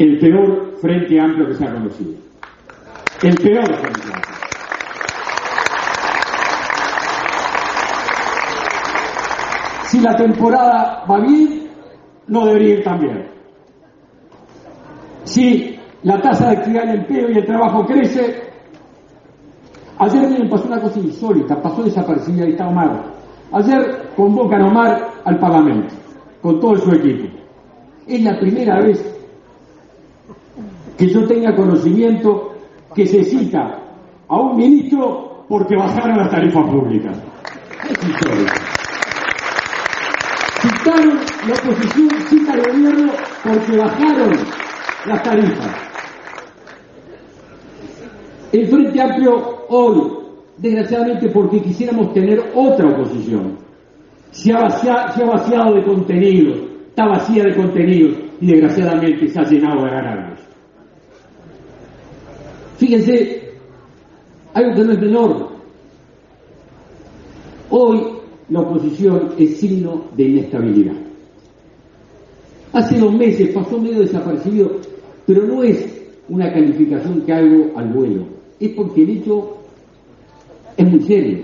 el peor frente amplio que se ha conocido. El peor frente amplio. Si la temporada va bien, no debería ir tan bien. Si la tasa de actividad empleo y el trabajo crece, ayer me pasó una cosa insólita, pasó desaparecida y está Omar. Ayer convocan a Omar al Parlamento, con todo su equipo. Es la primera vez que yo tenga conocimiento que se cita a un ministro porque bajaron las tarifas públicas. Es insólito. Citaron la oposición, cita al gobierno porque bajaron las tarifas. El Frente Amplio hoy, desgraciadamente porque quisiéramos tener otra oposición, se ha, vaciado, se ha vaciado de contenido, está vacía de contenido y desgraciadamente se ha llenado de agravios. Fíjense, algo que no es menor. Hoy la oposición es signo de inestabilidad. Hace dos meses pasó medio desaparecido, pero no es una calificación que hago al vuelo, es porque el hecho es muy serio.